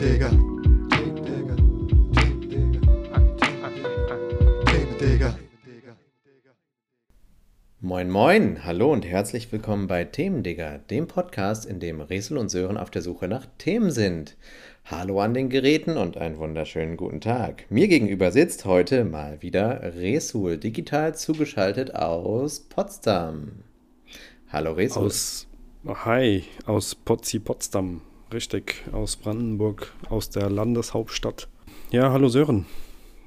Themendigger. Moin Moin, hallo und herzlich willkommen bei Themendigger, dem Podcast, in dem Resel und Sören auf der Suche nach Themen sind. Hallo an den Geräten und einen wunderschönen guten Tag. Mir gegenüber sitzt heute mal wieder Resul, digital zugeschaltet aus Potsdam. Hallo Resul. Aus, hi, aus Potzi Potsdam, richtig, aus Brandenburg, aus der Landeshauptstadt. Ja, hallo Sören,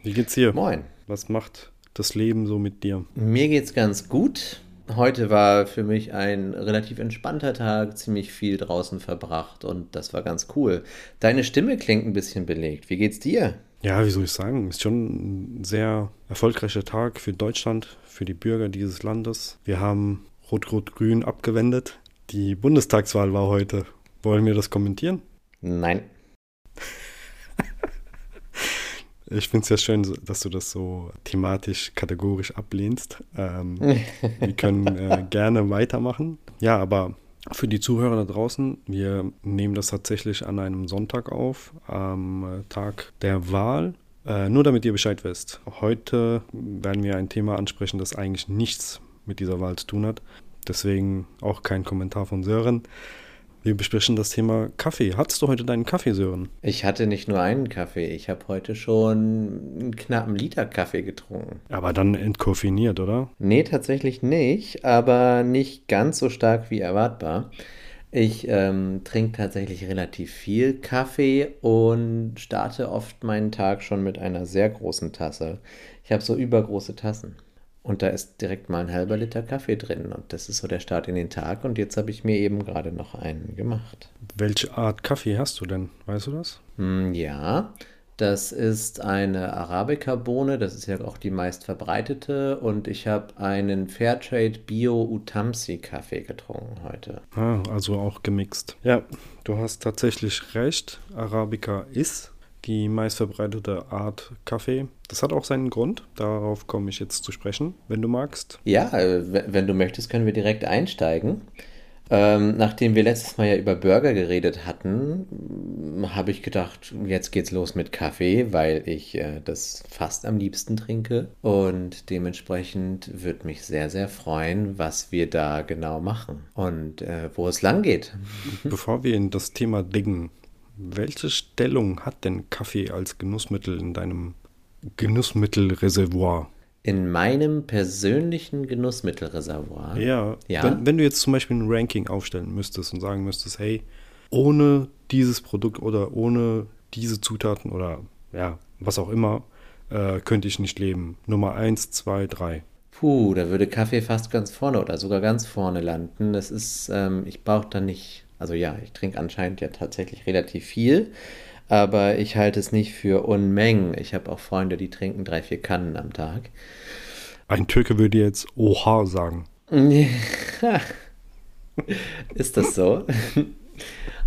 wie geht's dir? Moin. Was macht das Leben so mit dir? Mir geht's ganz gut. Heute war für mich ein relativ entspannter Tag, ziemlich viel draußen verbracht und das war ganz cool. Deine Stimme klingt ein bisschen belegt. Wie geht's dir? Ja, wie soll ich sagen, ist schon ein sehr erfolgreicher Tag für Deutschland, für die Bürger dieses Landes. Wir haben Rot-Rot-Grün abgewendet. Die Bundestagswahl war heute. Wollen wir das kommentieren? Nein. Ich finde es ja schön, dass du das so thematisch, kategorisch ablehnst. Ähm, wir können äh, gerne weitermachen. Ja, aber für die Zuhörer da draußen, wir nehmen das tatsächlich an einem Sonntag auf, am äh, Tag der Wahl. Äh, nur damit ihr Bescheid wisst. Heute werden wir ein Thema ansprechen, das eigentlich nichts mit dieser Wahl zu tun hat. Deswegen auch kein Kommentar von Sören. Wir besprechen das Thema Kaffee. Hattest du heute deinen Kaffee, Sören? Ich hatte nicht nur einen Kaffee, ich habe heute schon einen knappen Liter Kaffee getrunken. Aber dann entkoffiniert, oder? Nee, tatsächlich nicht, aber nicht ganz so stark wie erwartbar. Ich ähm, trinke tatsächlich relativ viel Kaffee und starte oft meinen Tag schon mit einer sehr großen Tasse. Ich habe so übergroße Tassen. Und da ist direkt mal ein halber Liter Kaffee drin. Und das ist so der Start in den Tag. Und jetzt habe ich mir eben gerade noch einen gemacht. Welche Art Kaffee hast du denn? Weißt du das? Hm, Ja, das ist eine Arabica-Bohne, das ist ja auch die meist verbreitete und ich habe einen Fairtrade Bio Utamsi Kaffee getrunken heute. Ah, also auch gemixt. Ja, du hast tatsächlich recht. Arabica ist die meistverbreitete Art Kaffee. Das hat auch seinen Grund. Darauf komme ich jetzt zu sprechen, wenn du magst. Ja, wenn du möchtest, können wir direkt einsteigen. Ähm, nachdem wir letztes Mal ja über Burger geredet hatten, habe ich gedacht, jetzt geht's los mit Kaffee, weil ich äh, das fast am liebsten trinke. Und dementsprechend würde mich sehr, sehr freuen, was wir da genau machen und äh, wo es lang geht. Bevor wir in das Thema dingen, welche Stellung hat denn Kaffee als Genussmittel in deinem Genussmittelreservoir? In meinem persönlichen Genussmittelreservoir. Ja, Ja. Wenn, wenn du jetzt zum Beispiel ein Ranking aufstellen müsstest und sagen müsstest, hey, ohne dieses Produkt oder ohne diese Zutaten oder ja, was auch immer, äh, könnte ich nicht leben. Nummer eins, zwei, drei. Puh, da würde Kaffee fast ganz vorne oder sogar ganz vorne landen. Das ist, ähm, ich brauche da nicht, also ja, ich trinke anscheinend ja tatsächlich relativ viel, aber ich halte es nicht für Unmengen. Ich habe auch Freunde, die trinken drei, vier Kannen am Tag. Ein Türke würde jetzt Oha sagen. Ist das so?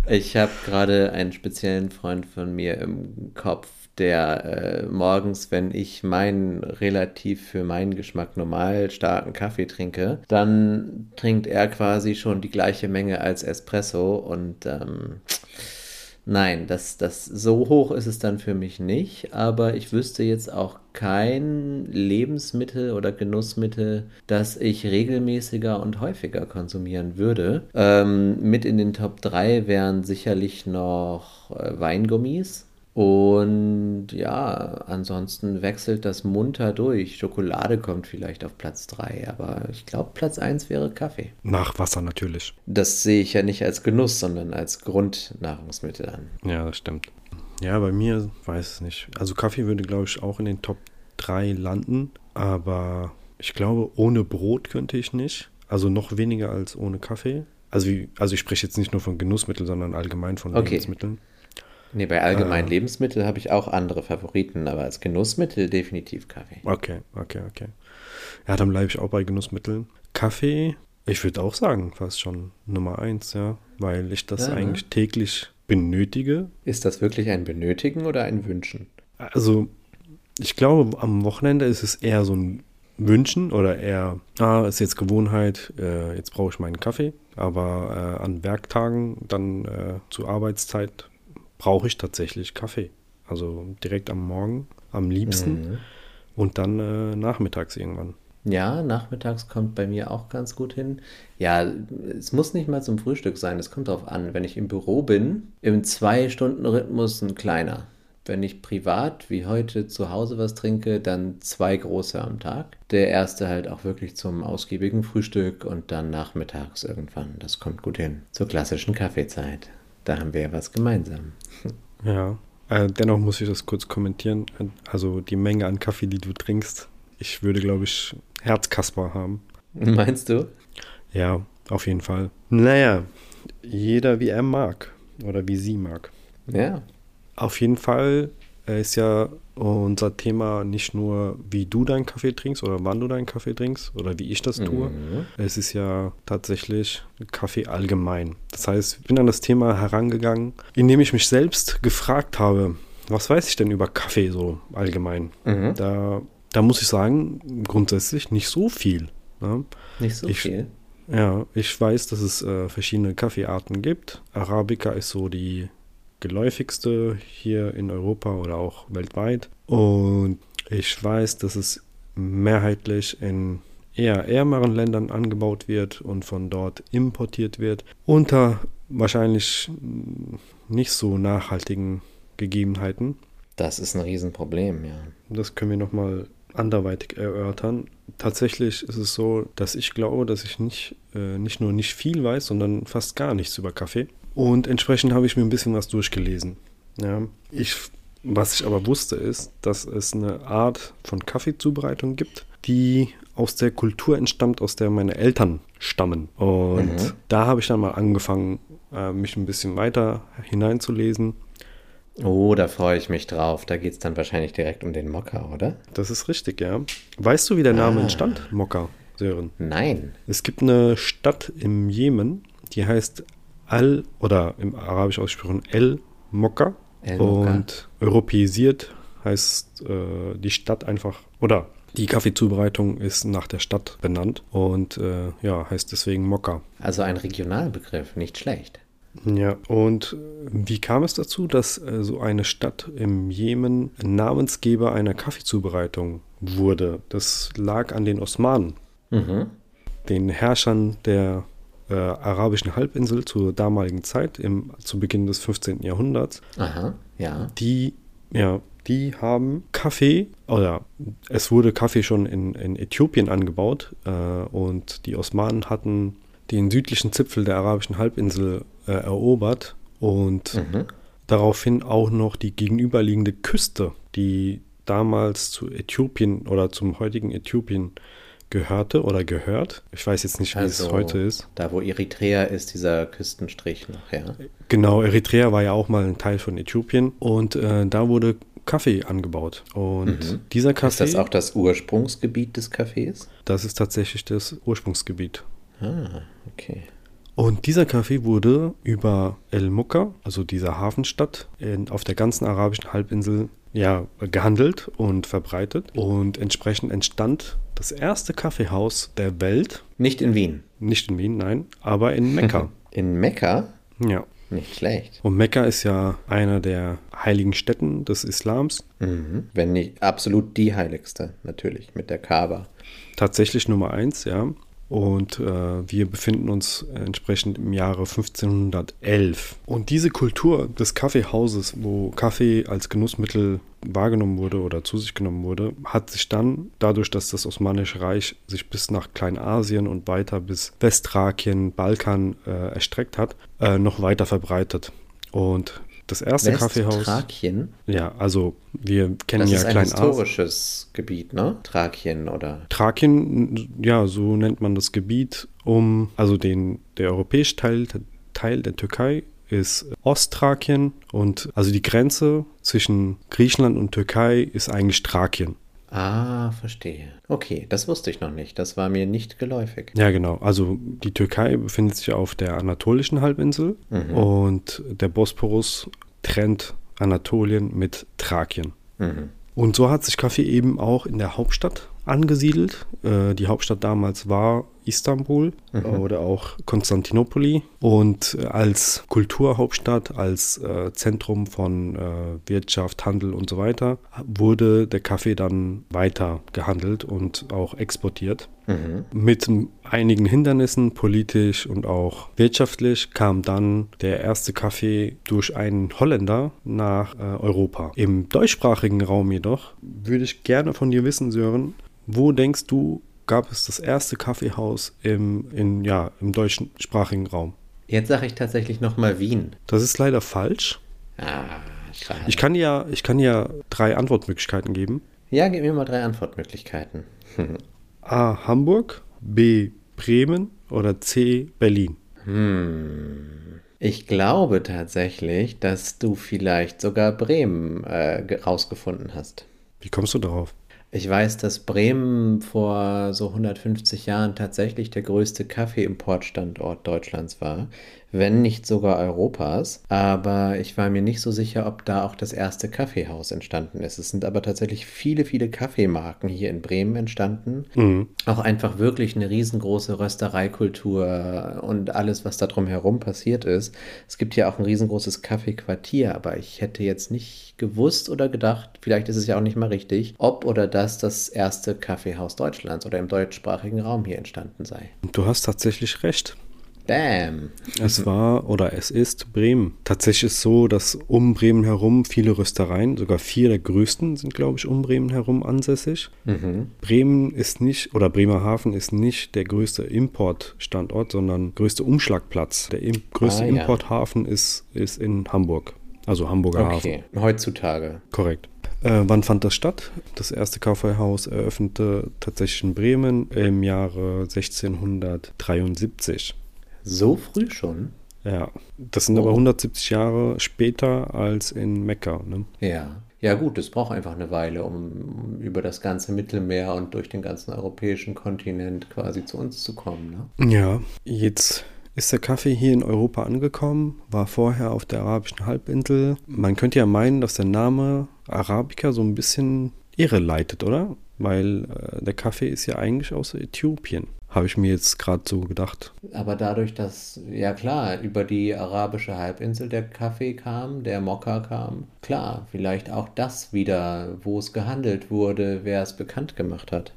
Ich habe gerade einen speziellen Freund von mir im Kopf, der äh, morgens, wenn ich meinen relativ für meinen Geschmack normal starken Kaffee trinke, dann trinkt er quasi schon die gleiche Menge als Espresso und ähm, Nein, das, das, so hoch ist es dann für mich nicht, aber ich wüsste jetzt auch kein Lebensmittel oder Genussmittel, das ich regelmäßiger und häufiger konsumieren würde. Ähm, mit in den Top 3 wären sicherlich noch äh, Weingummis. Und ja, ansonsten wechselt das munter durch. Schokolade kommt vielleicht auf Platz 3, aber ich glaube, Platz 1 wäre Kaffee. Nach Wasser natürlich. Das sehe ich ja nicht als Genuss, sondern als Grundnahrungsmittel an. Ja, das stimmt. Ja, bei mir weiß es nicht. Also Kaffee würde, glaube ich, auch in den Top 3 landen, aber ich glaube, ohne Brot könnte ich nicht. Also noch weniger als ohne Kaffee. Also, wie, also ich spreche jetzt nicht nur von Genussmitteln, sondern allgemein von Okay. Lebensmitteln. Nee, bei allgemeinen Äh. Lebensmitteln habe ich auch andere Favoriten, aber als Genussmittel definitiv Kaffee. Okay, okay, okay. Ja, dann bleibe ich auch bei Genussmitteln. Kaffee, ich würde auch sagen, fast schon Nummer eins, ja, weil ich das Ja, ne? eigentlich täglich benötige. Ist das wirklich ein Benötigen oder ein Wünschen? Also, ich glaube, am Wochenende ist es eher so ein Wünschen oder eher, ah, ist jetzt Gewohnheit, äh, jetzt brauche ich meinen Kaffee. Aber äh, an Werktagen, dann äh, zur Arbeitszeit, brauche ich tatsächlich Kaffee. Also direkt am Morgen, am liebsten. Mhm. Und dann äh, nachmittags irgendwann. Ja, nachmittags kommt bei mir auch ganz gut hin. Ja, es muss nicht mal zum Frühstück sein, es kommt darauf an. Wenn ich im Büro bin, im Zwei-Stunden-Rhythmus ein kleiner. Wenn ich privat wie heute zu Hause was trinke, dann zwei große am Tag. Der erste halt auch wirklich zum ausgiebigen Frühstück und dann nachmittags irgendwann. Das kommt gut hin. Zur klassischen Kaffeezeit. Da haben wir ja was gemeinsam. Ja. Äh, dennoch muss ich das kurz kommentieren. Also die Menge an Kaffee, die du trinkst, ich würde, glaube ich, Herzkasper haben. Meinst du? Ja, auf jeden Fall. Naja, jeder wie er mag oder wie sie mag. Ja. Auf jeden Fall ist ja unser Thema nicht nur, wie du deinen Kaffee trinkst oder wann du deinen Kaffee trinkst oder wie ich das tue. Mhm. Es ist ja tatsächlich Kaffee allgemein. Das heißt, ich bin an das Thema herangegangen, indem ich mich selbst gefragt habe, was weiß ich denn über Kaffee so allgemein? Mhm. Da, da muss ich sagen, grundsätzlich nicht so viel. Ne? Nicht so Ich- viel. Ja, ich weiß, dass es äh, verschiedene Kaffeearten gibt. Arabica ist so die geläufigste hier in Europa oder auch weltweit. Und ich weiß, dass es mehrheitlich in eher ärmeren Ländern angebaut wird und von dort importiert wird. Unter wahrscheinlich nicht so nachhaltigen Gegebenheiten. Das ist ein Riesenproblem, ja. Das können wir nochmal anderweitig erörtern. Tatsächlich ist es so, dass ich glaube, dass ich nicht, äh, nicht nur nicht viel weiß, sondern fast gar nichts über Kaffee. Und entsprechend habe ich mir ein bisschen was durchgelesen. Ja, ich, was ich aber wusste, ist, dass es eine Art von Kaffeezubereitung gibt, die aus der Kultur entstammt, aus der meine Eltern stammen. Und Mhm. da habe ich dann mal angefangen, äh, mich ein bisschen weiter hineinzulesen. Oh, da freue ich mich drauf. Da geht es dann wahrscheinlich direkt um den Mokka, oder? Das ist richtig, ja. Weißt du, wie der Name Ah. entstand? Mokka, Sören. Nein. Es gibt eine Stadt im Jemen, die heißt Al oder im Arabisch ausgesprochen El Mokka. El Mokka. Und europäisiert heißt äh, die Stadt einfach, oder die Kaffeezubereitung ist nach der Stadt benannt und äh, ja, heißt deswegen Mokka. Also ein Regionalbegriff, nicht schlecht. Ja, und äh, wie kam es dazu, dass äh, so eine Stadt im Jemen Namensgeber einer Kaffeezubereitung wurde? Das lag an den Osmanen. Mhm. den Herrschern der äh, arabischen Halbinsel zur damaligen Zeit, im, zu Beginn des 15. Jahrhunderts, Aha, ja. die, ja, die haben Kaffee, oder es wurde Kaffee schon in, in Äthiopien angebaut äh, und die Osmanen hatten den südlichen Zipfel der arabischen Halbinsel äh, erobert und Mhm. daraufhin auch noch die gegenüberliegende Küste, die damals zu Äthiopien oder zum heutigen Äthiopien gehörte oder gehört. Ich weiß jetzt nicht, wie es heute ist. Also Da, wo Eritrea ist, dieser Küstenstrich ja. Genau, Eritrea war ja auch mal ein Teil von Äthiopien und äh, da wurde Kaffee angebaut. Und Mhm. dieser Ist Kaffee, das auch das Ursprungsgebiet des Cafés? das ist tatsächlich das Ursprungsgebiet. Ah, okay. Und dieser Kaffee wurde über El Mukka, also dieser Hafenstadt, in, auf der ganzen arabischen Halbinsel ja, gehandelt und verbreitet. Und entsprechend entstand das erste Kaffeehaus der Welt, Nicht in Wien. nicht in Wien, nein, aber in Mekka. In Mekka? ja. Nicht schlecht. Und Mekka ist ja einer der heiligen Städten des Islams. Mhm. Wenn nicht absolut die heiligste, natürlich, mit der Kaaba. Tatsächlich Nummer eins, ja. Und äh, wir befinden uns entsprechend im Jahre 1511. Und diese Kultur des Kaffeehauses, wo Kaffee als Genussmittel wahrgenommen wurde oder zu sich genommen wurde, hat sich dann, dadurch, dass das Osmanische Reich sich bis nach Kleinasien und weiter bis Westthrakien, Balkan äh, erstreckt hat, äh, noch weiter verbreitet. Und das erste Kaffeehaus. Thrakien? Ja, also wir kennen Das ja ist ein Kleinasien. historisches Gebiet, ne? Thrakien oder... Thrakien, ja, so nennt man das Gebiet um, also den, der europäische Teil, Teil der Türkei ist Ostthrakien und also die Grenze zwischen Griechenland und Türkei ist eigentlich Thrakien. Ah, verstehe. Okay, das wusste ich noch nicht. Das war mir nicht geläufig. Ja, genau. Also die Türkei befindet sich auf der anatolischen Halbinsel Mhm. und der Bosporus trennt Anatolien mit Thrakien. Mhm. Und so hat sich Kaffee eben auch in der Hauptstadt angesiedelt. Äh, die Hauptstadt damals war Istanbul Mhm. oder auch Konstantinopoli. Und als Kulturhauptstadt, als äh, Zentrum von äh, Wirtschaft, Handel und so weiter, wurde der Kaffee dann weiter gehandelt und auch exportiert. Mhm. Mit einigen Hindernissen, politisch und auch wirtschaftlich, kam dann der erste Kaffee durch einen Holländer nach äh, Europa. Im deutschsprachigen Raum jedoch würde ich gerne von dir wissen, Sören, wo denkst du, gab es das erste Kaffeehaus im, in, ja, im deutschsprachigen Raum? Jetzt sage ich tatsächlich nochmal Wien. Das ist leider falsch. Ah, schade. Ich kann dir, ich kann dir drei Antwortmöglichkeiten geben. ja, gib mir mal drei Antwortmöglichkeiten. A. Hamburg, B. Bremen oder C. Berlin. Hm. Ich glaube tatsächlich, dass du vielleicht sogar Bremen äh, ge- rausgefunden hast. Wie kommst du darauf? Ich weiß, dass Bremen vor so 150 Jahren tatsächlich der größte Kaffeeimportstandort Deutschlands war, wenn nicht sogar Europas. Aber ich war mir nicht so sicher, ob da auch das erste Kaffeehaus entstanden ist. Es sind aber tatsächlich viele, viele Kaffeemarken hier in Bremen entstanden. Mhm. Auch einfach wirklich eine riesengroße Röstereikultur und alles, was da drumherum passiert ist. Es gibt hier auch ein riesengroßes Kaffeequartier, aber ich hätte jetzt nicht gewusst oder gedacht, vielleicht ist es ja auch nicht mal richtig, ob oder dass das erste Kaffeehaus Deutschlands oder im deutschsprachigen Raum hier entstanden sei. Du hast tatsächlich recht. Bam! Es war oder es ist Bremen. Tatsächlich ist es so, dass um Bremen herum viele Röstereien, sogar vier der größten sind, glaube ich, um Bremen herum ansässig. Mhm. Bremen ist nicht, oder Bremerhaven ist nicht der größte Importstandort, sondern größte Umschlagplatz. Der im, größte Ah, ja. Importhafen ist, ist in Hamburg. Also Hamburger Hafen. Okay, heutzutage. Korrekt. Äh, wann fand das statt? Das erste Kaufhaus eröffnete tatsächlich in Bremen im Jahre 1673. So früh schon? Ja, das sind Oh. aber 170 Jahre später als in Mekka. Ne? Ja. Ja gut, es braucht einfach eine Weile, um über das ganze Mittelmeer und durch den ganzen europäischen Kontinent quasi zu uns zu kommen. Ne? Ja, jetzt ist der Kaffee hier in Europa angekommen, war vorher auf der arabischen Halbinsel. Man könnte ja meinen, dass der Name Arabica so ein bisschen irre leitet, oder? Weil äh, der Kaffee ist ja eigentlich aus Äthiopien. Habe ich mir jetzt gerade so gedacht. Aber dadurch, dass, ja klar, über die arabische Halbinsel der Kaffee kam, der Mokka kam, klar, vielleicht auch das wieder, wo es gehandelt wurde, wer es bekannt gemacht hat.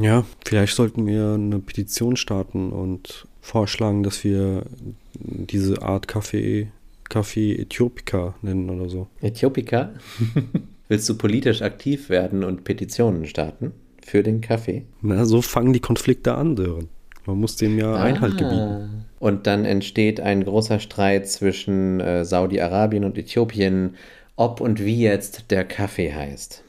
Ja, vielleicht sollten wir eine Petition starten und vorschlagen, dass wir diese Art Kaffee, Kaffee Äthiopica nennen oder so. Äthiopika? Willst du politisch aktiv werden und Petitionen starten für den Kaffee? Na, so fangen die Konflikte an, Sören. Man muss dem ja Einhalt gebieten. Ah. Und dann entsteht ein großer Streit zwischen äh, Saudi-Arabien und Äthiopien, ob und wie jetzt der Kaffee heißt.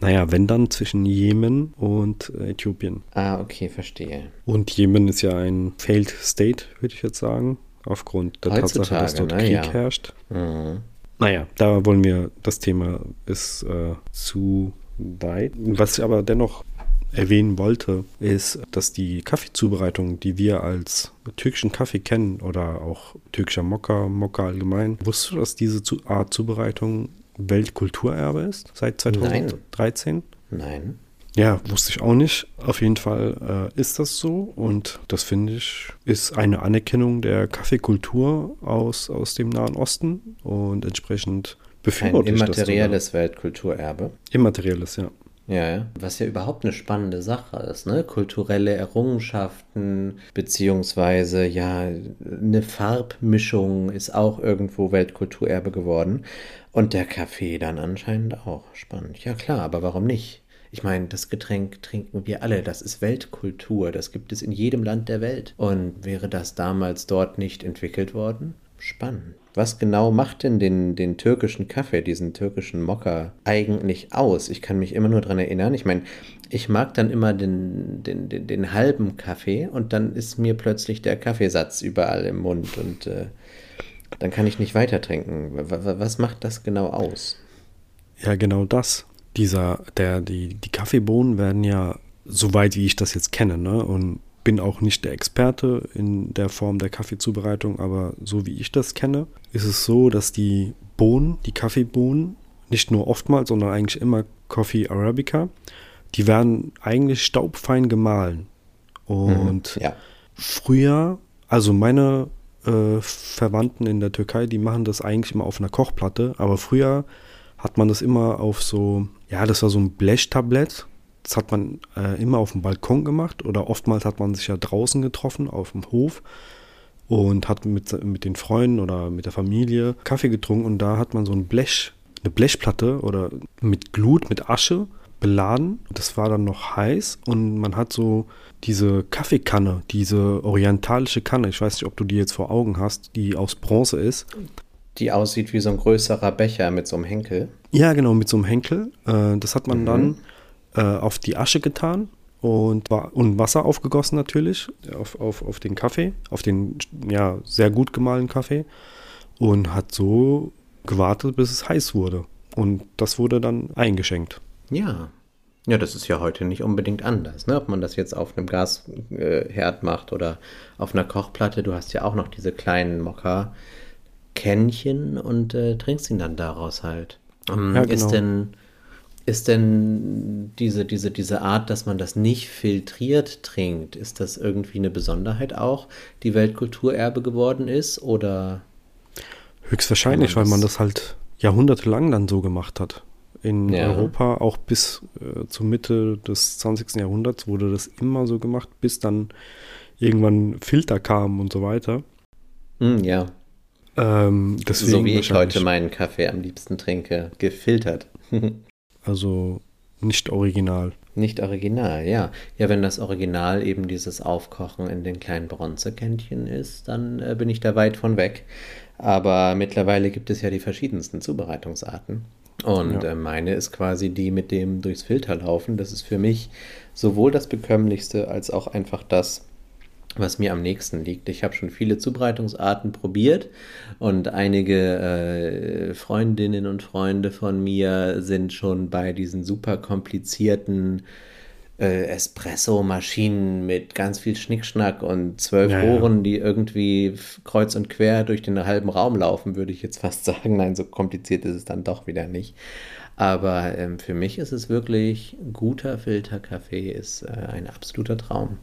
Naja, wenn dann zwischen Jemen und äh, Äthiopien. Ah, okay, verstehe. Und Jemen ist ja ein failed state, würde ich jetzt sagen, aufgrund der Tatsache, dass Heutzutage, dort ne? Krieg Ja. herrscht. Mhm. Naja, da wollen wir, das Thema ist äh, zu weit. Was ich aber dennoch erwähnen wollte, ist, dass die Kaffeezubereitung, die wir als türkischen Kaffee kennen oder auch türkischer Mokka, Mokka allgemein, wusstest du, dass diese Art Zubereitung Weltkulturerbe ist seit Nein. 2013? Nein. Ja, wusste ich auch nicht. Auf jeden Fall äh, ist das so und das finde ich ist eine Anerkennung der Kaffeekultur aus, aus dem Nahen Osten und entsprechend befürworte das. immaterielles Weltkulturerbe. Immaterielles, ja. Ja, ja. Was ja überhaupt eine spannende Sache ist, ne? Kulturelle Errungenschaften, beziehungsweise ja, eine Farbmischung ist auch irgendwo Weltkulturerbe geworden. Und der Kaffee dann anscheinend auch. Spannend. Ja, klar, aber warum nicht? Ich meine, das Getränk trinken wir alle. Das ist Weltkultur. Das gibt es in jedem Land der Welt. Und wäre das damals dort nicht entwickelt worden? Spannend. Was genau macht denn den, den türkischen Kaffee, diesen türkischen Mokka, eigentlich aus? Ich kann mich immer nur daran erinnern. Ich meine, ich mag dann immer den, den, den, den halben Kaffee und dann ist mir plötzlich der Kaffeesatz überall im Mund und äh, dann kann ich nicht weiter trinken. Was macht das genau aus? Ja, genau das. Dieser, der, die, die Kaffeebohnen werden ja, soweit wie ich das jetzt kenne, ne, und bin auch nicht der Experte in der Form der Kaffeezubereitung, aber so wie ich das kenne, ist es so, dass die Bohnen, die Kaffeebohnen, nicht nur oftmals, sondern eigentlich immer Coffee Arabica, die werden eigentlich staubfein gemahlen. Und Ja. früher, also meine äh, Verwandten in der Türkei, die machen das eigentlich immer auf einer Kochplatte, aber früher hat man das immer auf so, ja, das war so ein Blechtablett. Das hat man äh, immer auf dem Balkon gemacht oder oftmals hat man sich ja draußen getroffen auf dem Hof und hat mit, mit den Freunden oder mit der Familie Kaffee getrunken und da hat man so ein Blech, eine Blechplatte oder mit Glut, mit Asche beladen. Das war dann noch heiß und man hat so diese Kaffeekanne, diese orientalische Kanne, ich weiß nicht, ob du die jetzt vor Augen hast, die aus Bronze ist. Die aussieht wie so ein größerer Becher mit so einem Henkel. Ja, genau, mit so einem Henkel. Äh, das hat man Mhm. dann äh, auf die Asche getan und, und Wasser aufgegossen natürlich auf, auf, auf den Kaffee, auf den ja, sehr gut gemahlenen Kaffee und hat so gewartet, bis es heiß wurde. Und das wurde dann eingeschenkt. Ja. Ja, das ist ja heute nicht unbedingt anders, ne? Ob man das jetzt auf einem Gasherd äh, macht oder auf einer Kochplatte. Du hast ja auch noch diese kleinen Mokka-Kännchen und äh, trinkst ihn dann daraus halt. Ähm, Ja, Ist genau. denn, ist denn diese, diese, diese Art, dass man das nicht filtriert trinkt, ist das irgendwie eine Besonderheit auch, die Weltkulturerbe geworden ist? Oder Höchstwahrscheinlich, Wenn weil man man das- halt jahrhundertelang dann so gemacht hat. In Ja. Europa, auch bis äh, zur Mitte des 20. Jahrhunderts, wurde das immer so gemacht, bis dann irgendwann Filter kamen und so weiter. Hm, ja, Ähm, deswegen so wie ich heute meinen Kaffee am liebsten trinke, gefiltert. Also nicht original. Nicht original, ja. Ja, wenn das Original eben dieses Aufkochen in den kleinen Bronzekännchen ist, dann äh, bin ich da weit von weg. Aber mittlerweile gibt es ja die verschiedensten Zubereitungsarten. Und Ja. äh, meine ist quasi die mit dem durchs Filter laufen. Das ist für mich sowohl das bekömmlichste als auch einfach das, was mir am nächsten liegt. Ich habe schon viele Zubereitungsarten probiert und einige äh, Freundinnen und Freunde von mir sind schon bei diesen super komplizierten äh, Espresso-Maschinen mit ganz viel Schnickschnack und zwölf Ja. Rohren, die irgendwie kreuz und quer durch den halben Raum laufen, würde ich jetzt fast sagen. Nein, so kompliziert ist es dann doch wieder nicht. Aber ähm, für mich ist es wirklich, guter Filterkaffee ist äh, ein absoluter Traum.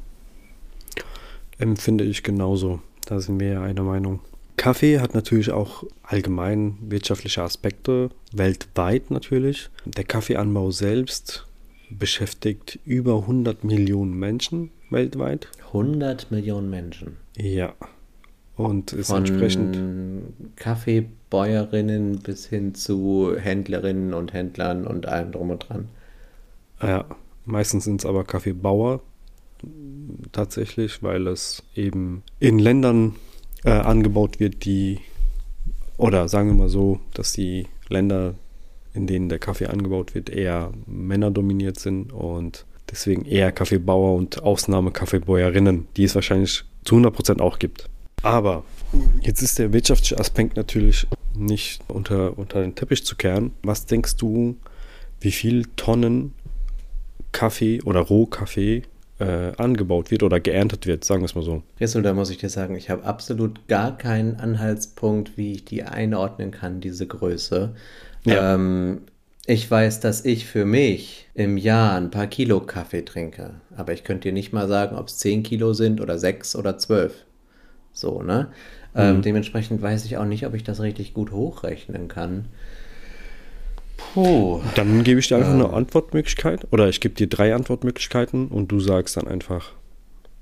Empfinde ich genauso. Da sind wir ja einer Meinung. Kaffee hat natürlich auch allgemein wirtschaftliche Aspekte, weltweit natürlich. Der Kaffeeanbau selbst beschäftigt über 100 Millionen Menschen weltweit. 100 Millionen Menschen. Ja. Und ist Von entsprechend. Kaffeebäuerinnen bis hin zu Händlerinnen und Händlern und allem drum und dran. Ja, meistens sind es aber Kaffeebauer tatsächlich, weil es eben in Ländern äh, angebaut wird, die, oder sagen wir mal so, dass die Länder, in denen der Kaffee angebaut wird, eher männerdominiert sind und deswegen eher Kaffeebauer und Ausnahme Kaffeebäuerinnen, die es wahrscheinlich zu 100% auch gibt. Aber jetzt ist der wirtschaftliche Aspekt natürlich nicht unter, unter den Teppich zu kehren. Was denkst du, wie viel Tonnen Kaffee oder Rohkaffee äh, angebaut wird oder geerntet wird, sagen wir es mal so. Rissel, da muss ich dir sagen, ich habe absolut gar keinen Anhaltspunkt, wie ich die einordnen kann, diese Größe. Ja. Ähm, ich weiß, dass ich für mich im Jahr ein paar Kilo Kaffee trinke. Aber ich könnte dir nicht mal sagen, ob es 10 Kilo sind oder 6 oder 12. So, ne? Ähm, dementsprechend weiß ich auch nicht, ob ich das richtig gut hochrechnen kann. Puh. Dann gebe ich dir einfach Ähm. eine Antwortmöglichkeit oder ich gebe dir drei Antwortmöglichkeiten und du sagst dann einfach,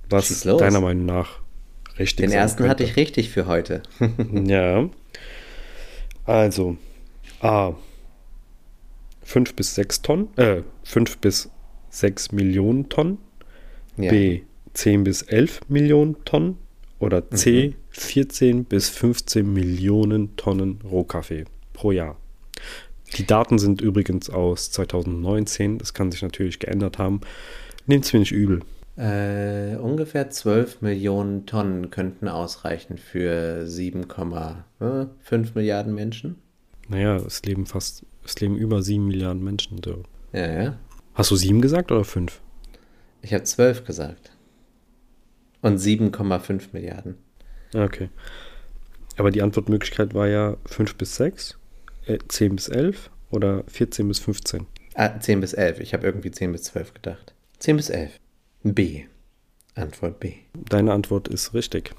was Schieß los. deiner Meinung nach richtig Den sein ersten hatte könnte. ich richtig für heute. Ja. Also, A. 5 bis 6 Tonnen, äh, 5 bis 6 Millionen Tonnen. Ja. B. 10 bis 11 Millionen Tonnen. Oder C. 14 bis 15 Millionen Tonnen Rohkaffee pro Jahr. Die Daten sind übrigens aus 2019. Das kann sich natürlich geändert haben. Nehmt es mir nicht übel. Äh, ungefähr 12 Millionen Tonnen könnten ausreichen für 7,5 Milliarden Menschen. Naja, es leben fast, es leben über 7 Milliarden Menschen. So. Ja, ja. Hast du 7 gesagt oder 5? Ich habe 12 gesagt. Und 7,5 Milliarden. Okay. Aber die Antwortmöglichkeit war ja 5 bis 6, äh, 10 bis 11 oder 14 bis 15. Ah, 10 bis 11. Ich habe irgendwie 10 bis 12 gedacht. 10 bis 11. B. Antwort B. Deine Antwort ist richtig.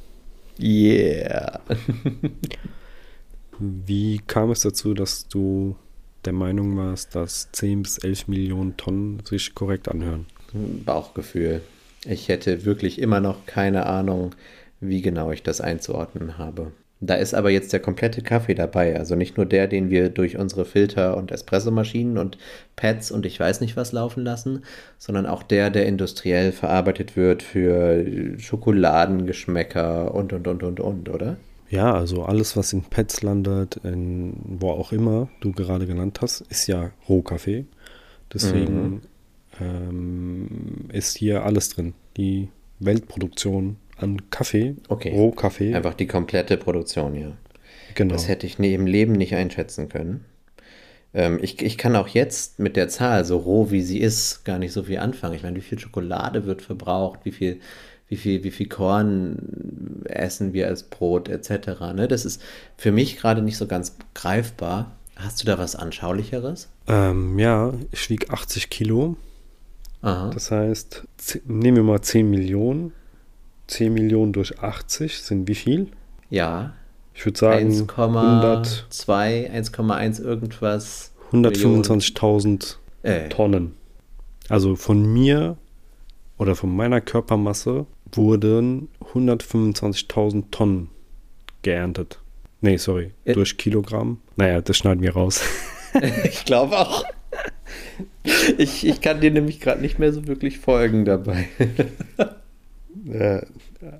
Yeah. Wie kam es dazu, dass du der Meinung warst, dass 10 bis 11 Millionen Tonnen sich korrekt anhören? Bauchgefühl. Ich hätte wirklich immer noch keine Ahnung, wie genau ich das einzuordnen habe. Da ist aber jetzt der komplette Kaffee dabei, also nicht nur der, den wir durch unsere Filter- und Espressomaschinen und Pads und ich weiß nicht was laufen lassen, sondern auch der, der industriell verarbeitet wird für Schokoladengeschmäcker und und und und und, oder? Ja, also alles, was in Pads landet, in wo auch immer du gerade genannt hast, ist ja Rohkaffee. Deswegen Mhm. ähm, ist hier alles drin. Die Weltproduktion an Kaffee, Okay. Rohkaffee. Einfach die komplette Produktion, ja. genau. Das hätte ich nie im Leben nicht einschätzen können. Ähm, ich, ich kann auch jetzt mit der Zahl, so roh wie sie ist, gar nicht so viel anfangen. Ich meine, wie viel Schokolade wird verbraucht, wie viel, wie viel, wie viel Korn essen wir als Brot, etc. Ne? Das ist für mich gerade nicht so ganz greifbar. Hast du da was Anschaulicheres? ähm, ja, ich wiege 80 Kilo. Aha. Das heißt, nehmen wir mal 10 Millionen. 10 Millionen durch 80 sind wie viel? ja, Ich würde sagen 100, 1,2, 1,1 irgendwas. 125.000 Äh, Tonnen. Also von mir oder von meiner Körpermasse wurden 125.000 Tonnen geerntet. Nee, sorry, Ja. durch Kilogramm. Naja, das schneiden wir raus. Ich glaube auch. Ich, ich kann dir nämlich gerade nicht mehr so wirklich folgen dabei. Äh,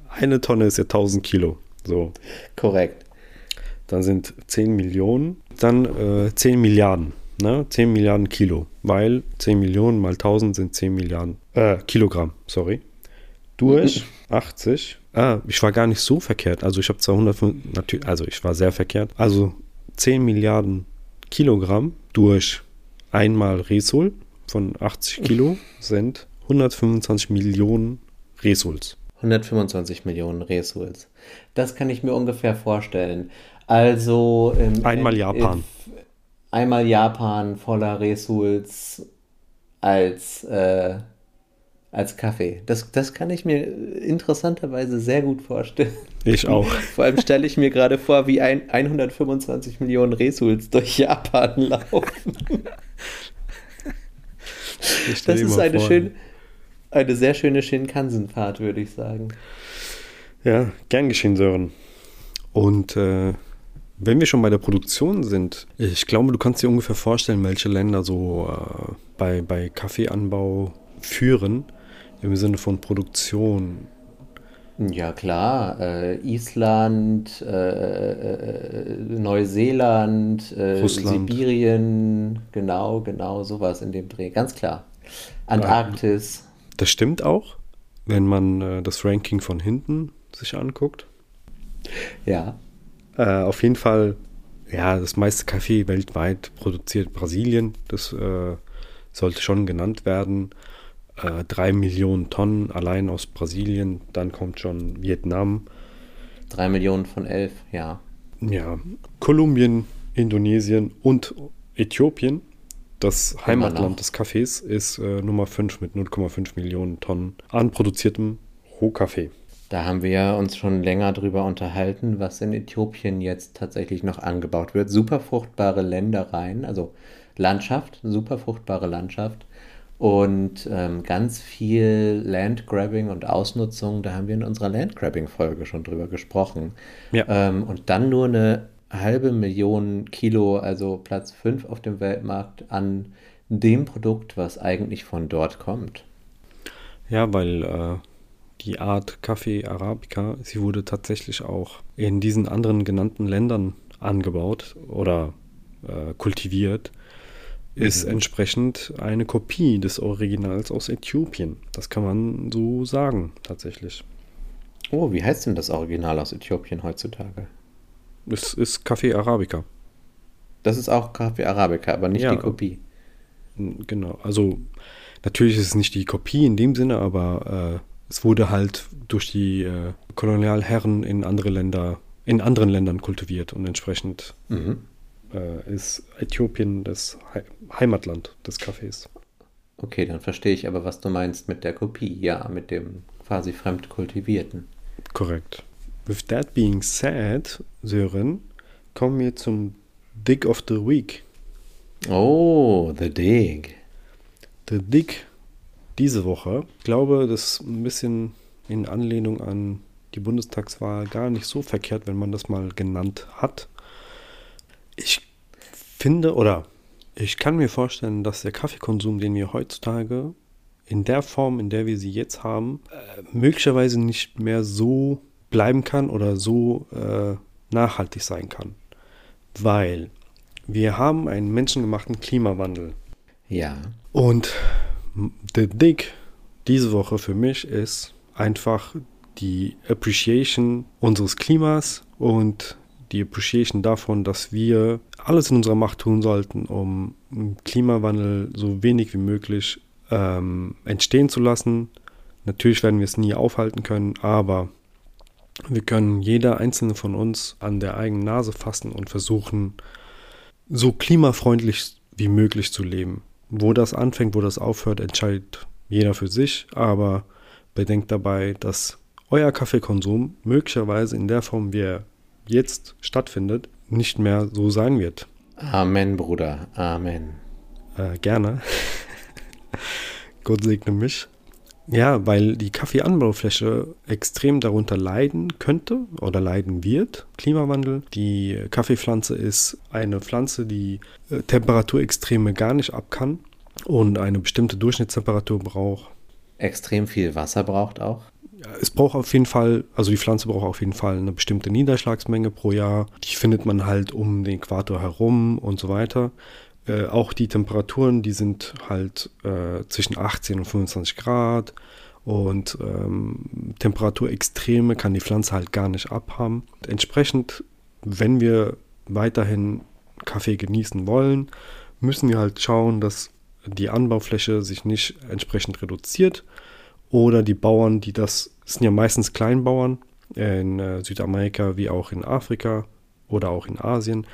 Eine Tonne ist ja 1000 Kilo. So, Korrekt. dann sind 10 Millionen, dann äh, 10 Milliarden. Ne? 10 Milliarden Kilo, weil 10 Millionen mal 1000 sind 10 Milliarden äh, Kilogramm, sorry. Durch 80. Ah, ich war gar nicht so verkehrt. Also ich habe 205, natürlich, also ich war sehr verkehrt. Also 10 Milliarden Kilogramm durch einmal Resul von 80 Kilo sind 125 Millionen Resuls. 125 Millionen Resuls. Das kann ich mir ungefähr vorstellen. Also im, Einmal im- Japan. im- einmal Japan voller Resuls als, äh, als Kaffee. Das, das kann ich mir interessanterweise sehr gut vorstellen. Ich auch. Vor allem stelle ich mir gerade vor, wie ein 125 Millionen Resuls durch Japan laufen. Ich Das ist eine, vor. schön, eine sehr schöne Shinkansen-Fahrt, würde ich sagen. Ja, gern geschehen, Sören. Und äh, wenn wir schon bei der Produktion sind, ich glaube, du kannst dir ungefähr vorstellen, welche Länder so äh, bei, bei Kaffeeanbau führen, im Sinne von Produktion. Ja, klar. Äh, Island, äh, äh, Neuseeland, äh, Russland. Sibirien, genau, genau, sowas in dem Dreh. Ganz klar. Antarktis. Das stimmt auch, wenn man äh, das Ranking von hinten sich anguckt. Ja. Äh, auf jeden Fall, ja, das meiste Kaffee weltweit produziert Brasilien. Das äh, sollte schon genannt werden. Äh, drei Millionen Tonnen allein aus Brasilien. Dann kommt schon Vietnam. Drei Millionen von elf, ja. Ja, Kolumbien, Indonesien und Äthiopien. Das. Heimatland des Kaffees ist äh, Nummer 5 mit 0,5 Millionen Tonnen an produziertem Rohkaffee. Da haben wir uns schon länger drüber unterhalten, was in Äthiopien jetzt tatsächlich noch angebaut wird. Super fruchtbare Ländereien, also Landschaft, super fruchtbare Landschaft und ähm, ganz viel Landgrabbing und Ausnutzung. Da haben wir in unserer Landgrabbing-Folge schon drüber gesprochen. Ja. Ähm, und dann nur eine halbe Million Kilo, also Platz 5 auf dem Weltmarkt an dem Produkt, was eigentlich von dort kommt. Ja, weil äh, die Art Kaffee Arabica, sie wurde tatsächlich auch in diesen anderen genannten Ländern angebaut oder äh, kultiviert, ist entsprechend eine Kopie des Originals aus Äthiopien. Das kann man so sagen, tatsächlich. Oh, wie heißt denn das Original aus Äthiopien heutzutage? Es ist Kaffee Arabica. Das ist auch Kaffee Arabica, aber nicht Ja. die Kopie. Genau, also natürlich ist es nicht die Kopie in dem Sinne, aber äh, es wurde halt durch die äh, Kolonialherren in andere Länder, in anderen Ländern kultiviert und entsprechend Mhm. äh, ist Äthiopien das Hei- Heimatland des Kaffees. Okay, dann verstehe ich aber, was du meinst mit der Kopie. Ja, mit dem quasi fremd kultivierten. Korrekt. With that being said, Sören, kommen wir zum Dig of the Week. Oh, The Dig. The Dig diese Woche. Ich glaube, das ist ein bisschen in Anlehnung an die Bundestagswahl gar nicht so verkehrt, wenn man das mal genannt hat. Ich finde oder ich kann mir vorstellen, dass der Kaffeekonsum, den wir heutzutage in der Form, in der wir sie jetzt haben, äh, möglicherweise nicht mehr so bleiben kann oder so äh, nachhaltig sein kann. Weil wir haben einen menschengemachten Klimawandel. Ja. Und der Dig diese Woche für mich ist einfach die Appreciation unseres Klimas und die Appreciation davon, dass wir alles in unserer Macht tun sollten, um Klimawandel so wenig wie möglich ähm, entstehen zu lassen. Natürlich werden wir es nie aufhalten können, aber wir können jeder einzelne von uns an der eigenen Nase fassen und versuchen, so klimafreundlich wie möglich zu leben. Wo das anfängt, wo das aufhört, entscheidet jeder für sich, aber bedenkt dabei, dass euer Kaffeekonsum möglicherweise in der Form, wie er jetzt stattfindet, nicht mehr so sein wird. Amen, Bruder. Amen. Äh, gerne. Gott segne mich. Ja, weil die Kaffeeanbaufläche extrem darunter leiden könnte oder leiden wird. Klimawandel. Die Kaffeepflanze ist eine Pflanze, die äh, Temperaturextreme gar nicht ab kann und eine bestimmte Durchschnittstemperatur braucht. Extrem viel Wasser braucht auch. Es braucht auf jeden Fall, also die Pflanze braucht auf jeden Fall eine bestimmte Niederschlagsmenge pro Jahr. Die findet man halt um den Äquator herum und so weiter. Äh, auch die Temperaturen, die sind halt äh, zwischen 18 und 25 Grad und ähm, Temperaturextreme kann die Pflanze halt gar nicht abhaben. Entsprechend, wenn wir weiterhin Kaffee genießen wollen, müssen wir halt schauen, dass die Anbaufläche sich nicht entsprechend reduziert oder die Bauern, die das, das sind ja meistens Kleinbauern in äh, Südamerika wie auch in Afrika oder auch in Asien,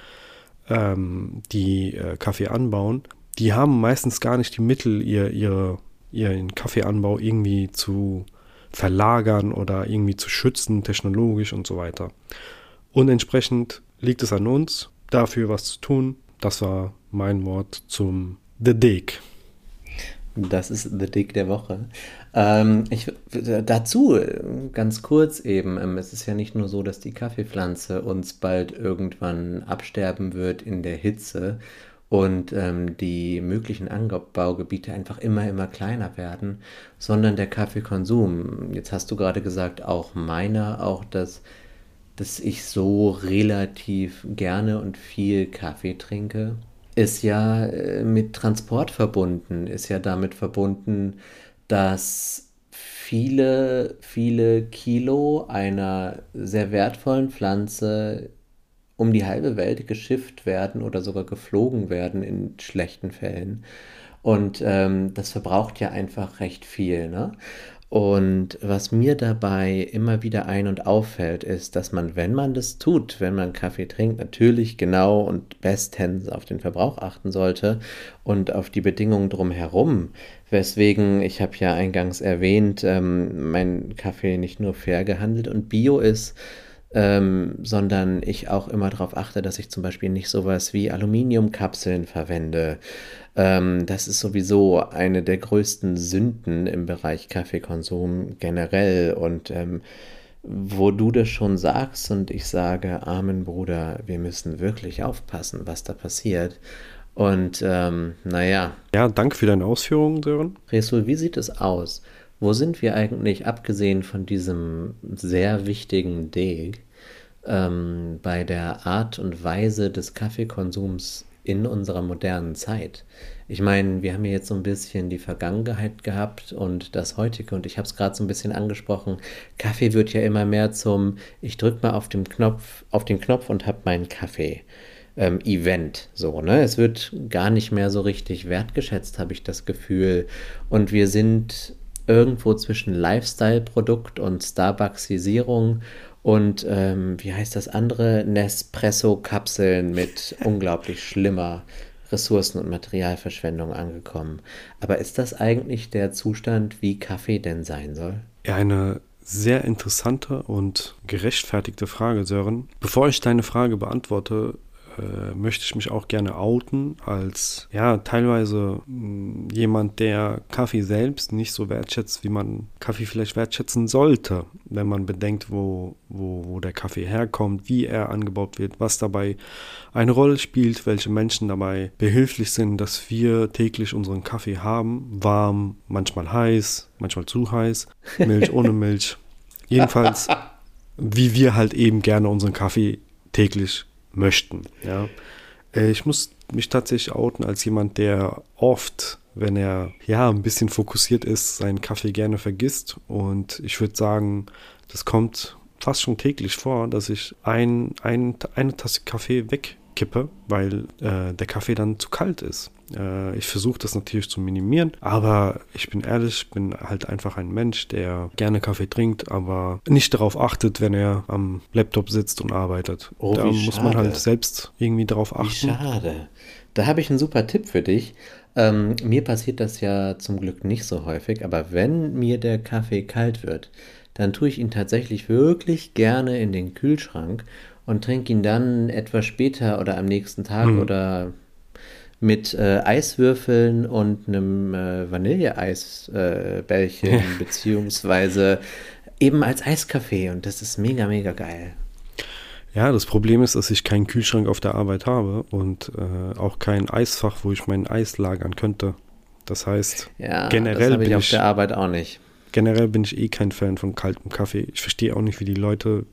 ähm, die äh, Kaffee anbauen, die haben meistens gar nicht die Mittel, ihr, ihre, ihren Kaffeeanbau irgendwie zu verlagern oder irgendwie zu schützen, technologisch und so weiter. Und entsprechend liegt es an uns, dafür was zu tun. Das war mein Wort zum The Dig. Das ist The Dig der Woche. Ähm, ich, dazu ganz kurz eben, ähm, es ist ja nicht nur so, dass die Kaffeepflanze uns bald irgendwann absterben wird in der Hitze und ähm, die möglichen Anbaugebiete einfach immer, immer kleiner werden, sondern der Kaffeekonsum, jetzt hast du gerade gesagt, auch meiner, auch das, dass ich so relativ gerne und viel Kaffee trinke, ist ja äh, mit Transport verbunden, ist ja damit verbunden, dass viele, viele Kilo einer sehr wertvollen Pflanze um die halbe Welt geschifft werden oder sogar geflogen werden in schlechten Fällen. Und ähm, das verbraucht ja einfach recht viel. Ne? Und was mir dabei immer wieder ein- und auffällt, ist, dass man, wenn man das tut, wenn man Kaffee trinkt, natürlich genau und bestens auf den Verbrauch achten sollte und auf die Bedingungen drumherum. Weswegen, ich habe ja eingangs erwähnt, ähm, mein Kaffee nicht nur fair gehandelt und bio ist, ähm, sondern ich auch immer darauf achte, dass ich zum Beispiel nicht sowas wie Aluminiumkapseln verwende. Ähm, das ist sowieso eine der größten Sünden im Bereich Kaffeekonsum generell und ähm, wo du das schon sagst und ich sage, Amen Bruder, wir müssen wirklich aufpassen, was da passiert. Und ähm, naja. Ja, danke für deine Ausführungen, Sören. Resul, wie sieht es aus? Wo sind wir eigentlich, abgesehen von diesem sehr wichtigen Dig, ähm, bei der Art und Weise des Kaffeekonsums in unserer modernen Zeit? Ich meine, wir haben ja jetzt so ein bisschen die Vergangenheit gehabt und das heutige und ich habe es gerade so ein bisschen angesprochen. Kaffee wird ja immer mehr zum, ich drücke mal auf den Knopf, auf den Knopf und habe meinen Kaffee. Ähm, Event, so, ne? Es wird gar nicht mehr so richtig wertgeschätzt, habe ich das Gefühl. Und wir sind irgendwo zwischen Lifestyle-Produkt und Starbucksisierung und ähm, wie heißt das andere? Nespresso-Kapseln mit unglaublich schlimmer Ressourcen- und Materialverschwendung angekommen. Aber ist das eigentlich der Zustand, wie Kaffee denn sein soll? Ja, eine sehr interessante und gerechtfertigte Frage, Sören. Bevor ich deine Frage beantworte, äh, möchte ich mich auch gerne outen als ja teilweise mh, jemand, der Kaffee selbst nicht so wertschätzt, wie man Kaffee vielleicht wertschätzen sollte, wenn man bedenkt, wo, wo, wo der Kaffee herkommt, wie er angebaut wird, was dabei eine Rolle spielt, welche Menschen dabei behilflich sind, dass wir täglich unseren Kaffee haben, warm, manchmal heiß, manchmal zu heiß, Milch ohne Milch. Jedenfalls, wie wir halt eben gerne unseren Kaffee täglich möchten. Ja. Äh, Ich muss mich tatsächlich outen als jemand, der oft, wenn er ja ein bisschen fokussiert ist, seinen Kaffee gerne vergisst. Und ich würde sagen, das kommt fast schon täglich vor, dass ich ein, ein, eine Tasse Kaffee wegkippe, weil äh, der Kaffee dann zu kalt ist. Äh, ich versuche das natürlich zu minimieren, aber ich bin ehrlich, ich bin halt einfach ein Mensch, der gerne Kaffee trinkt, aber nicht darauf achtet, wenn er am Laptop sitzt und arbeitet. Oh, da wie muss man halt selbst irgendwie darauf Wie achten. schade. Da habe ich einen super Tipp für dich. Ähm, mir passiert das ja zum Glück nicht so häufig, aber wenn mir der Kaffee kalt wird, dann tue ich ihn tatsächlich wirklich gerne in den Kühlschrank und trinke ihn dann etwas später oder am nächsten Tag Mhm. oder mit äh, Eiswürfeln und einem äh, Vanilleeisbällchen, äh, Bällchen, beziehungsweise eben als Eiskaffee und das ist mega, mega geil. Ja, das Problem ist, dass ich keinen Kühlschrank auf der Arbeit habe und äh, auch kein Eisfach, wo ich mein Eis lagern könnte. Das heißt, Ja, das generell, ich bin auf ich, der Arbeit auch nicht. generell bin ich eh kein Fan von kaltem Kaffee. Ich verstehe auch nicht, wie die Leute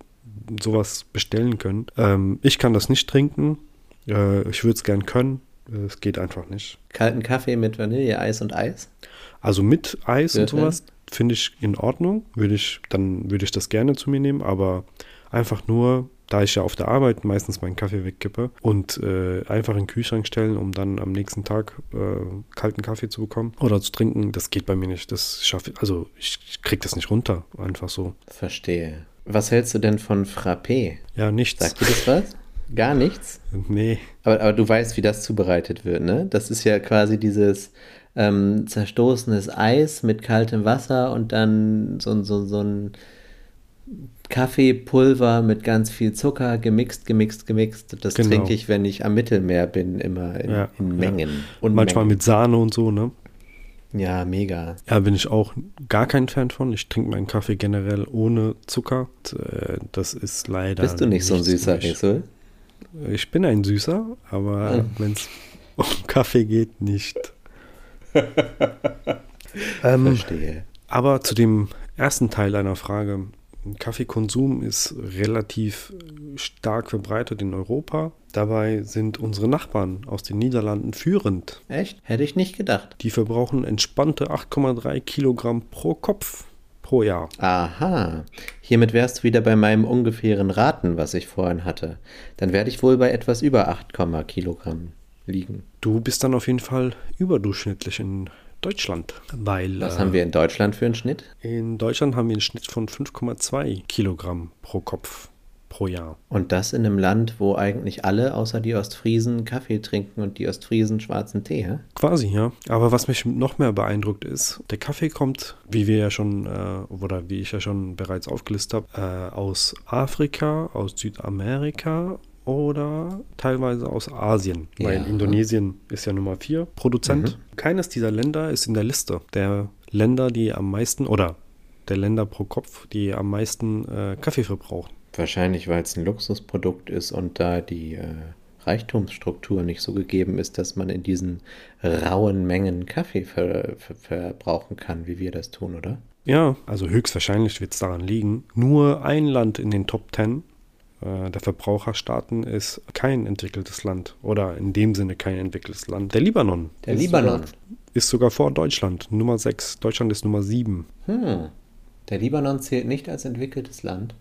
sowas bestellen können. Ähm, ich kann das nicht trinken. Äh, ich würde es gern können. Äh, Es geht einfach nicht. Kalten Kaffee mit Vanille, Eis und Eis? Also mit Eis und Würfeln? sowas finde ich in Ordnung. Würde ich, dann würde ich das gerne zu mir nehmen, aber einfach nur, da ich ja auf der Arbeit meistens meinen Kaffee wegkippe und äh, einfach in den Kühlschrank stellen, um dann am nächsten Tag äh, kalten Kaffee zu bekommen oder zu trinken, das geht bei mir nicht. Das schaffe ich, also ich kriege das nicht runter, einfach so. Verstehe. Was hältst du denn von Frappé? Ja, nichts. Sagt dir das was? Gar nichts? Nee, Aber, aber du weißt, wie das zubereitet wird, ne? Das ist ja quasi dieses ähm, zerstoßenes Eis mit kaltem Wasser und dann so, ein- so, so ein Kaffeepulver mit ganz viel Zucker, gemixt, gemixt, gemixt. Das Genau. trinke ich, wenn ich am Mittelmeer bin, immer in, Ja, in ja. Mengen. und manchmal mit Sahne und so, ne? Ja, mega. Ja, bin ich auch gar kein Fan von. Ich trinke meinen Kaffee generell ohne Zucker. Äh, Das ist leider. Bist du nicht so ein süßer mich. Ich bin ein Süßer, aber Mhm. wenn es um Kaffee geht, nicht. ähm, Verstehe. aber zu dem ersten Teil deiner Frage. Kaffeekonsum ist relativ stark verbreitet in Europa. Dabei sind unsere Nachbarn aus den Niederlanden führend. Echt? Hätte ich nicht gedacht. Die verbrauchen entspannte 8,3 Kilogramm pro Kopf pro Jahr. Aha. Hiermit wärst du wieder bei meinem ungefähren Raten, was ich vorhin hatte. Dann werde ich wohl bei etwas über 8, Kilogramm liegen. Du bist dann auf jeden Fall überdurchschnittlich in Deutschland, weil Was äh, haben wir in Deutschland für einen Schnitt? in Deutschland haben wir einen Schnitt von 5,2 Kilogramm pro Kopf pro Jahr. Und das in einem Land, wo eigentlich alle außer die Ostfriesen Kaffee trinken und die Ostfriesen schwarzen Tee, hä? Quasi, ja. Aber was mich noch mehr beeindruckt ist, der Kaffee kommt, wie wir ja schon, äh, oder wie ich ja schon bereits aufgelistet habe, äh, aus Afrika, aus Südamerika oder teilweise aus Asien, weil Ja. Indonesien ist ja Nummer 4 Produzent. Keines dieser Länder ist in der Liste der Länder, die am meisten, oder der Länder pro Kopf, die am meisten äh, Kaffee verbrauchen. Wahrscheinlich, weil es ein Luxusprodukt ist und da die äh, Reichtumsstruktur nicht so gegeben ist, dass man in diesen rauen Mengen Kaffee ver ver verbrauchen kann, wie wir das tun, oder? Ja, also höchstwahrscheinlich wird es daran liegen. Nur ein Land in den Top 10 äh, der Verbraucherstaaten ist kein entwickeltes Land oder in dem Sinne kein entwickeltes Land. Der Libanon. Der ist Libanon. Sogar, ist sogar vor Deutschland, Nummer 6. Deutschland ist Nummer 7. Hm. Der Libanon zählt nicht als entwickeltes Land.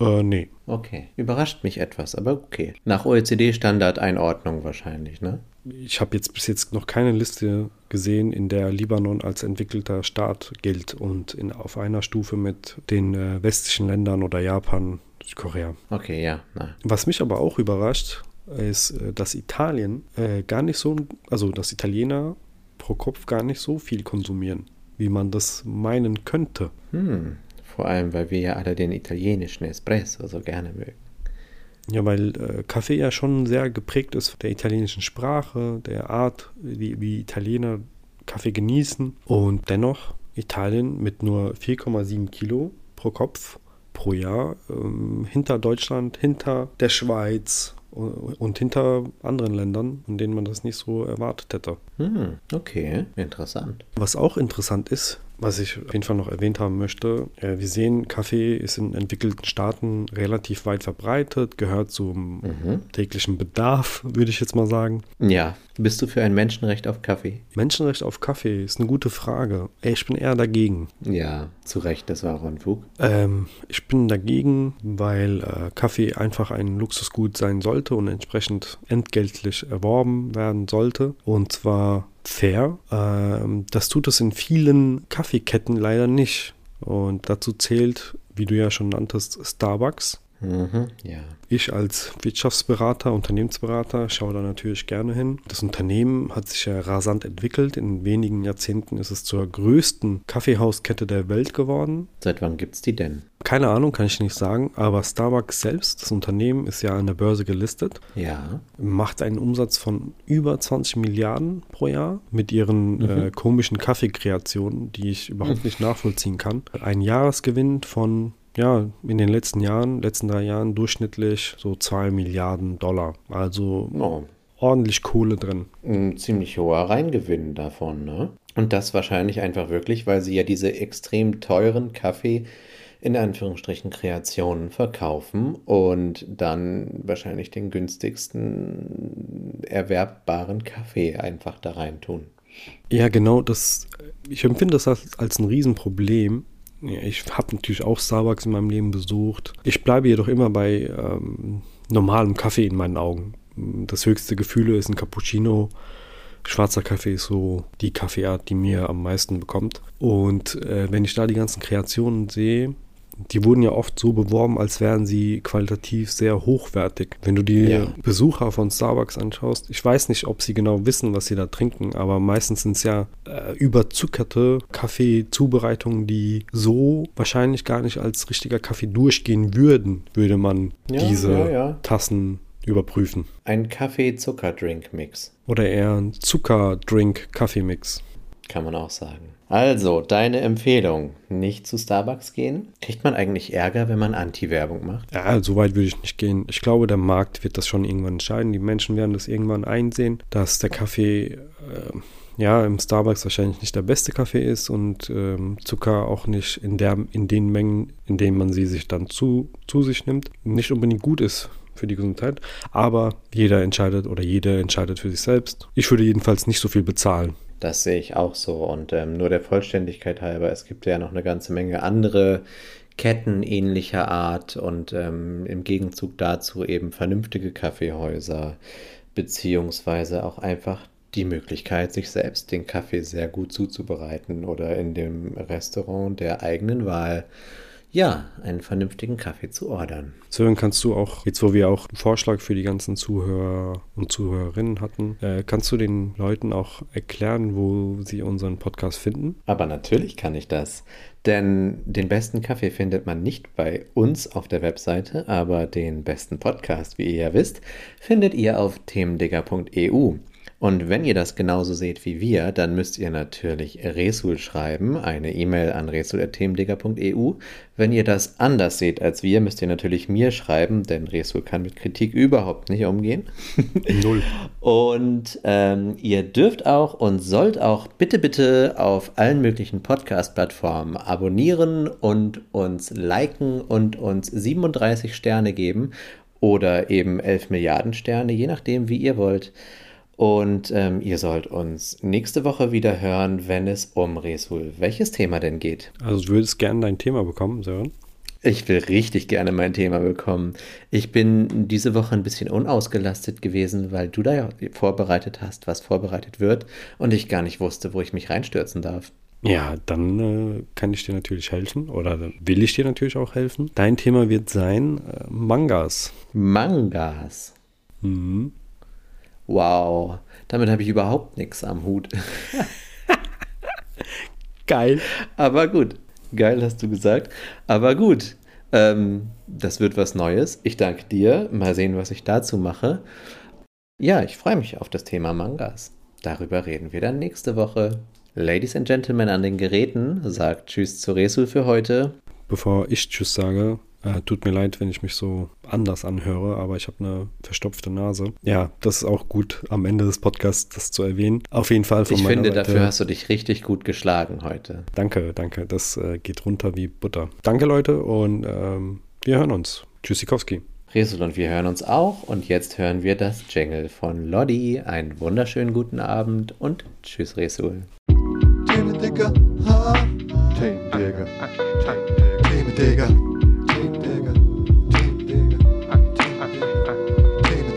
Äh, nee. Okay. Überrascht mich etwas, aber okay. Nach OECD-Standard Einordnung wahrscheinlich, ne? Ich habe jetzt bis jetzt noch keine Liste gesehen, in der Libanon als entwickelter Staat gilt und in, auf einer Stufe mit den äh, westlichen Ländern oder Japan, Südkorea. Okay, ja, na. Was mich aber auch überrascht, ist, äh, dass Italien äh, gar nicht so, also dass Italiener pro Kopf gar nicht so viel konsumieren, wie wie man das meinen könnte. Hm. Vor allem, weil wir ja alle den italienischen Espresso so gerne mögen. Ja, weil äh, Kaffee ja schon sehr geprägt ist von der italienischen Sprache, der Art, wie, wie Italiener Kaffee genießen. Und dennoch Italien mit nur 4,7 Kilo pro Kopf pro Jahr ähm, hinter Deutschland, hinter der Schweiz und hinter anderen Ländern, in denen man das nicht so erwartet hätte. Hm, okay, interessant. Was auch interessant ist, was ich auf jeden Fall noch erwähnt haben möchte, äh, wir sehen, Kaffee ist in entwickelten Staaten relativ weit verbreitet, gehört zum Mhm. täglichen Bedarf, würde ich jetzt mal sagen. Ja, bist du für ein Menschenrecht auf Kaffee? Menschenrecht auf Kaffee ist eine gute Frage. Ich bin eher dagegen. Ja, zu Recht, das war Unfug. Ähm, ich bin dagegen, weil äh, Kaffee einfach ein Luxusgut sein sollte und entsprechend entgeltlich erworben werden sollte. Und zwar fair. Ähm, das tut es in vielen Kaffeeketten leider nicht. Und dazu zählt, wie du ja schon nanntest, Starbucks. Mhm, ja. Ich als Wirtschaftsberater, Unternehmensberater schaue da natürlich gerne hin. Das Unternehmen hat sich ja rasant entwickelt. In wenigen Jahrzehnten ist es zur größten Kaffeehauskette der Welt geworden. Seit wann gibt's die denn? Keine Ahnung, kann ich nicht sagen, aber Starbucks selbst, das Unternehmen, ist ja an der Börse gelistet, Ja. macht einen Umsatz von über 20 Milliarden pro Jahr mit ihren äh, komischen Kaffeekreationen, die ich überhaupt nicht nachvollziehen kann. Ein Jahresgewinn von, ja, in den letzten Jahren, letzten drei Jahren durchschnittlich so 2 Milliarden Dollar. Also Oh, ordentlich Kohle drin. ein ziemlich hoher Reingewinn davon, ne? Und das wahrscheinlich einfach wirklich, weil sie ja diese extrem teuren Kaffee in Anführungsstrichen Kreationen verkaufen und dann wahrscheinlich den günstigsten erwerbbaren Kaffee einfach da reintun. Ja, genau, das, ich empfinde das als, als ein Riesenproblem. Ich habe natürlich auch Starbucks in meinem Leben besucht. Ich bleibe jedoch immer bei ähm, normalem Kaffee in meinen Augen. Das höchste Gefühl ist ein Cappuccino. Schwarzer Kaffee ist so die Kaffeeart, die mir am meisten bekommt. Und äh, wenn ich da die ganzen Kreationen sehe, die wurden ja oft so beworben, als wären sie qualitativ sehr hochwertig. Wenn du die Ja. Besucher von Starbucks anschaust, ich weiß nicht, ob sie genau wissen, was sie da trinken, aber meistens sind es ja äh, überzuckerte Kaffeezubereitungen, die so wahrscheinlich gar nicht als richtiger Kaffee durchgehen würden, würde man Ja, diese ja. Tassen überprüfen. Ein Kaffee-Zucker-Drink-Mix, Oder eher ein Zucker-Drink-Kaffeemix. kann man auch sagen. Also, deine Empfehlung, nicht zu Starbucks gehen? Kriegt man eigentlich Ärger, wenn man Anti-Werbung macht? Ja, so weit würde ich nicht gehen. Ich glaube, der Markt wird das schon irgendwann entscheiden. Die Menschen werden das irgendwann einsehen, dass der Kaffee äh, ja im Starbucks wahrscheinlich nicht der beste Kaffee ist und ähm, Zucker auch nicht in, der, in den Mengen, in denen man sie sich dann zu, zu sich nimmt, nicht unbedingt gut ist für die Gesundheit. Aber jeder entscheidet oder jede entscheidet für sich selbst. Ich würde jedenfalls nicht so viel bezahlen. Das sehe ich auch so. Und ähm, nur der Vollständigkeit halber, es gibt ja noch eine ganze Menge andere Ketten ähnlicher Art und ähm, im Gegenzug dazu eben vernünftige Kaffeehäuser, beziehungsweise auch einfach die Möglichkeit, sich selbst den Kaffee sehr gut zuzubereiten oder in dem Restaurant der eigenen Wahl, ja, einen vernünftigen Kaffee zu ordern. Sören, kannst du auch, jetzt wo wir auch einen Vorschlag für die ganzen Zuhörer und Zuhörerinnen hatten, äh, kannst du den Leuten auch erklären, wo sie unseren Podcast finden? Aber natürlich kann ich das. Denn den besten Kaffee findet man nicht bei uns auf der Webseite, aber den besten Podcast, wie ihr ja wisst, findet ihr auf themendigger.eu. Und wenn ihr das genauso seht wie wir, dann müsst ihr natürlich Resul schreiben, eine E-Mail an resul.themendigger.eu. Wenn ihr das anders seht als wir, müsst ihr natürlich mir schreiben, denn Resul kann mit Kritik überhaupt nicht umgehen. Null. Und ähm, ihr dürft auch und sollt auch bitte, bitte auf allen möglichen Podcast-Plattformen abonnieren und uns liken und uns 37 Sterne geben oder eben 11 Milliarden Sterne, je nachdem, wie ihr wollt. Und ähm, ihr sollt uns nächste Woche wieder hören, wenn es um Resul, welches Thema denn geht. Also du würdest gerne dein Thema bekommen, Sören? Ich will richtig gerne mein Thema bekommen. Ich bin diese Woche ein bisschen unausgelastet gewesen, weil du da ja vorbereitet hast, was vorbereitet wird und ich gar nicht wusste, wo ich mich reinstürzen darf. Ja, dann äh, kann ich dir natürlich helfen oder will ich dir natürlich auch helfen. Dein Thema wird sein äh, Mangas. Mangas. Mhm. Wow, damit habe ich überhaupt nichts am Hut. Geil. Aber gut. Geil hast du gesagt. Aber gut. Ähm, das wird was Neues. Ich danke dir. Mal sehen, was ich dazu mache. Ja, ich freue mich auf das Thema Mangas. Darüber reden wir dann nächste Woche. Ladies and Gentlemen an den Geräten, sagt Tschüss zu Resul für heute. Bevor ich Tschüss sage, äh, tut mir leid, wenn ich mich so anders anhöre, aber ich habe eine verstopfte Nase. Ja, das ist auch gut am Ende des Podcasts das zu erwähnen. Auf jeden Fall von Ich meiner finde, Seite, dafür hast du dich richtig gut geschlagen heute. Danke, danke. Das äh, geht runter wie Butter. Danke, Leute, und ähm, wir hören uns. Tschüssikowski. Resul und wir hören uns auch. Und jetzt hören wir das Jingle von Lodi. Einen wunderschönen guten Abend und Tschüss, Resul. Themen, Digga. Ha. Themen, Digga.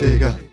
bodega.